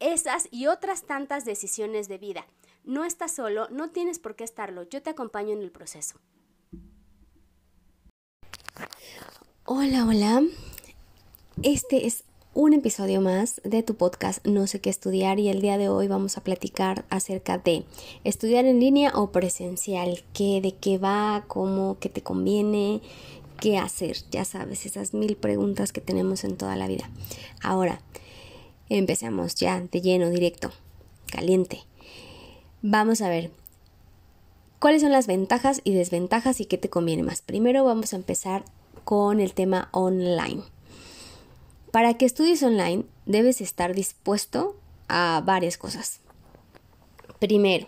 esas y otras tantas decisiones de vida. No estás solo, no tienes por qué estarlo, yo te acompaño en el proceso. Hola, hola. Este es un episodio más de tu podcast No sé qué estudiar y el día de hoy vamos a platicar acerca de estudiar en línea o presencial, qué, de qué va, cómo, qué te conviene, qué hacer, ya sabes, esas mil preguntas que tenemos en toda la vida. Ahora, empecemos ya de lleno, directo, caliente. Vamos a ver cuáles son las ventajas y desventajas y qué te conviene más. Primero vamos a empezar con el tema online. Para que estudies online debes estar dispuesto a varias cosas. Primero,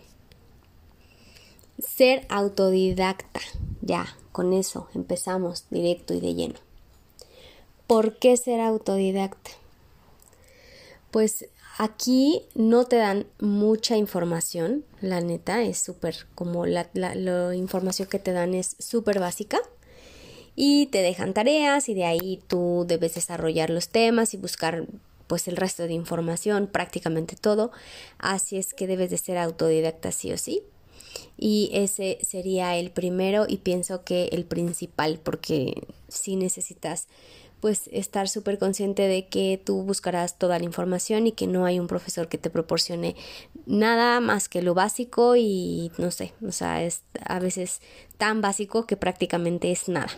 ser autodidacta. Ya, con eso empezamos directo y de lleno. ¿Por qué ser autodidacta? Pues aquí no te dan mucha información, la neta, es súper, como la, información que te dan es súper básica y te dejan tareas y de ahí tú debes desarrollar los temas y buscar pues el resto de información, prácticamente todo. Así es que debes de ser autodidacta sí o sí. Y ese sería el primero y pienso que el principal porque si necesitas pues estar súper consciente de que tú buscarás toda la información y que no hay un profesor que te proporcione nada más que lo básico y no sé, o sea, es a veces tan básico que prácticamente es nada.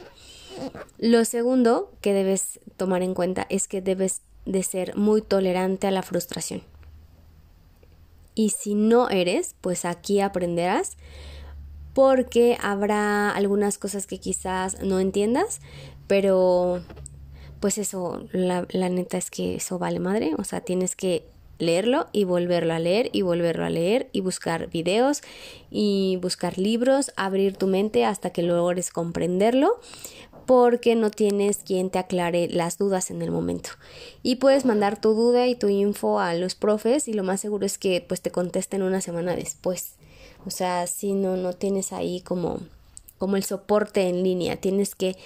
Lo segundo que debes tomar en cuenta es que debes de ser muy tolerante a la frustración. Y si no eres, pues aquí aprenderás porque habrá algunas cosas que quizás no entiendas, pero pues eso, la, neta es que eso vale madre, o sea, tienes que leerlo y volverlo a leer y volverlo a leer y buscar videos y buscar libros, abrir tu mente hasta que logres comprenderlo porque no tienes quien te aclare las dudas en el momento. Y puedes mandar tu duda y tu info a los profes y lo más seguro es que pues te contesten una semana después. O sea, si no no tienes ahí como como el soporte en línea, tienes que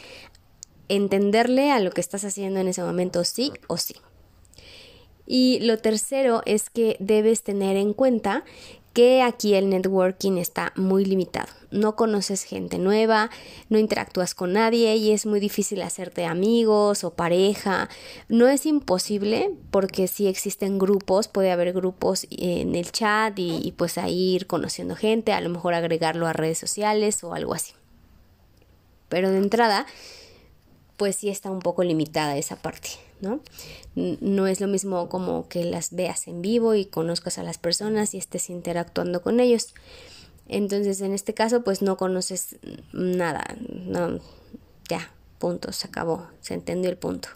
entenderle a lo que estás haciendo en ese momento sí o sí. Y lo tercero es que debes tener en cuenta que aquí el networking está muy limitado. No conoces gente nueva, no interactúas con nadie y es muy difícil hacerte amigos o pareja. No es imposible porque si existen grupos, puede haber grupos en el chat y, y pues ahí ir conociendo gente, a lo mejor agregarlo a redes sociales o algo así. Pero de entrada, pues sí está un poco limitada esa parte. ¿no? No es lo mismo como que las veas en vivo y conozcas a las personas y estés interactuando con ellos. Entonces, en este caso, pues no conoces nada, no, ya, punto, se acabó, se entendió el punto.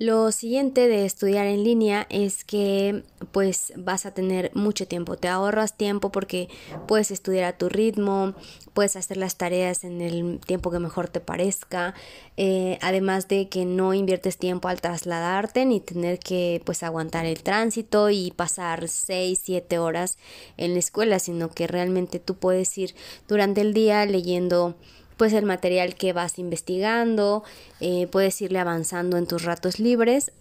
Lo siguiente de estudiar en línea es que pues vas a tener mucho tiempo, te ahorras tiempo porque puedes estudiar a tu ritmo, puedes hacer las tareas en el tiempo que mejor te parezca, eh, además de que no inviertes tiempo al trasladarte ni tener que pues aguantar el tránsito y pasar 6, 7 horas en la escuela, sino que realmente tú puedes ir durante el día leyendo pues el material que vas investigando, eh, puedes irle avanzando en tus ratos libres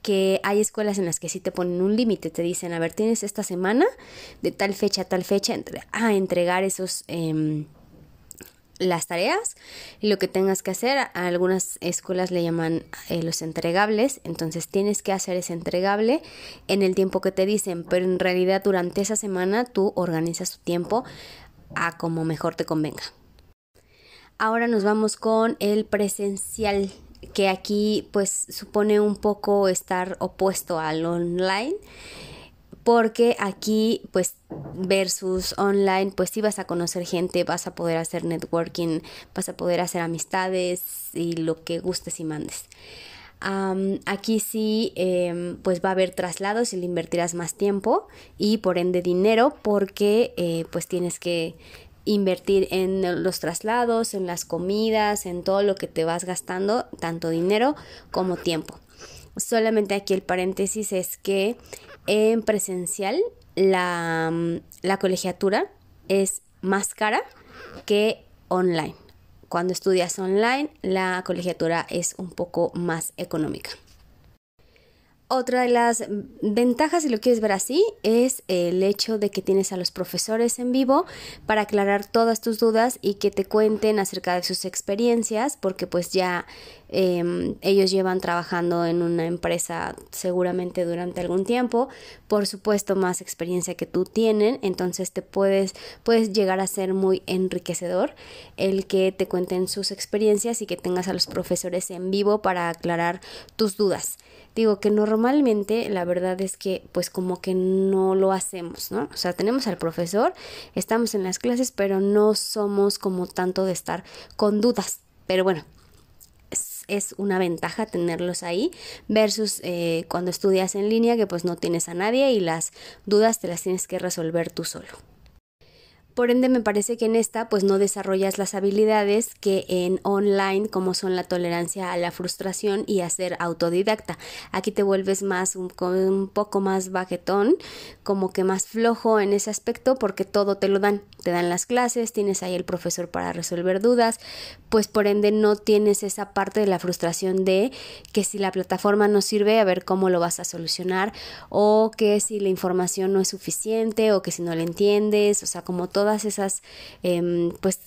que hay escuelas en las que sí te ponen un límite, te dicen, a ver, tienes esta semana de tal fecha a tal fecha a entregar esos em, las tareas y lo que tengas que hacer. A algunas escuelas le llaman eh, los entregables, entonces tienes que hacer ese entregable en el tiempo que te dicen, pero en realidad durante esa semana tú organizas tu tiempo a como mejor te convenga. Ahora nos vamos con el presencial, que aquí pues supone un poco estar opuesto al online porque aquí pues versus online pues sí vas a conocer gente, vas a poder hacer networking, vas a poder hacer amistades y lo que gustes y mandes. aquí sí, em, pues va a haber traslados y le invertirás más tiempo y por ende dinero porque eh, pues tienes que invertir en los traslados, en las comidas, en todo lo que te vas gastando, tanto dinero como tiempo. Solamente aquí el paréntesis es que en presencial la, la colegiatura es más cara que online. Cuando estudias online, la colegiatura es un poco más económica. Otra de las ventajas, si lo quieres ver así, es el hecho de que tienes a los profesores en vivo para aclarar todas tus dudas y que te cuenten acerca de sus experiencias, porque pues ya em, ellos llevan trabajando en una empresa seguramente durante algún tiempo, por supuesto más experiencia que tú tienen, entonces te puedes, puedes llegar a ser muy enriquecedor el que te cuenten sus experiencias y que tengas a los profesores en vivo para aclarar tus dudas. Digo que normalmente la verdad es que pues como que no lo hacemos, ¿no? O sea, tenemos al profesor, estamos en las clases, pero no somos como tanto de estar con dudas. Pero bueno, es, una ventaja tenerlos ahí versus eh, cuando estudias en línea que pues no tienes a nadie y las dudas te las tienes que resolver tú solo. Por ende, me parece que en esta pues no desarrollas las habilidades que en online, como son la tolerancia a la frustración y a ser autodidacta. Aquí te vuelves más un, un poco más bajetón, como que más flojo en ese aspecto porque todo te lo dan. Te dan las clases, tienes ahí el profesor para resolver dudas, pues por ende no tienes esa parte de la frustración de que si la plataforma no sirve, a ver cómo lo vas a solucionar o que si la información no es suficiente o que si no la entiendes, o sea, como todo todas esas em, pues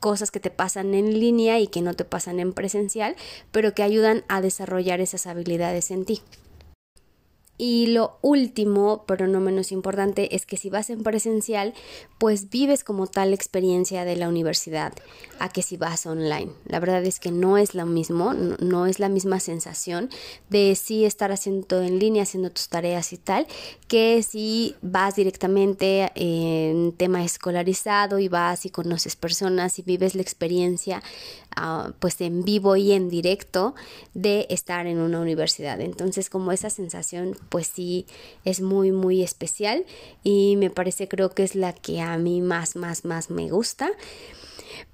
cosas que te pasan en línea y que no te pasan en presencial, pero que ayudan a desarrollar esas habilidades en ti. Y lo último, pero no menos importante, es que si vas en presencial, pues vives como tal experiencia de la universidad a que si vas online. La verdad es que no es lo mismo, no, es la misma sensación de sí estar haciendo todo en línea, haciendo tus tareas y tal, que si vas directamente en tema escolarizado y vas y conoces personas y vives la experiencia ah, pues en vivo y en directo de estar en una universidad. Entonces como esa sensación pues sí es muy muy especial y me parece creo que es la que a mí más más más me gusta.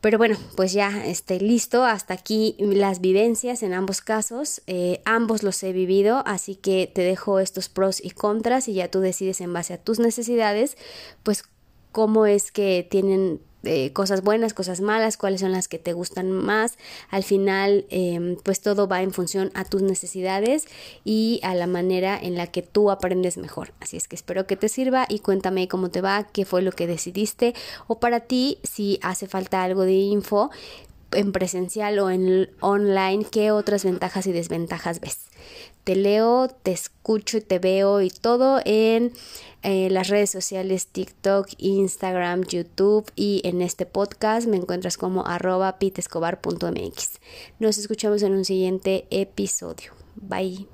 Pero bueno, pues ya esté listo. Hasta aquí las vivencias en ambos casos. Eh, ambos los he vivido, así que te dejo estos pros y contras y ya tú decides en base a tus necesidades, pues cómo es que tienen eh, cosas buenas, cosas malas, cuáles son las que te gustan más. Al final, em, pues todo va en función a tus necesidades y a la manera en la que tú aprendes mejor. Así es que espero que te sirva y cuéntame cómo te va, qué fue lo que decidiste o para ti, si hace falta algo de info en presencial o en online, qué otras ventajas y desventajas ves. Te leo, te escucho y te veo y todo en eh, las redes sociales TikTok, Instagram, YouTube y en este podcast me encuentras como arroba pitescobar.mx. Nos escuchamos en un siguiente episodio. Bye.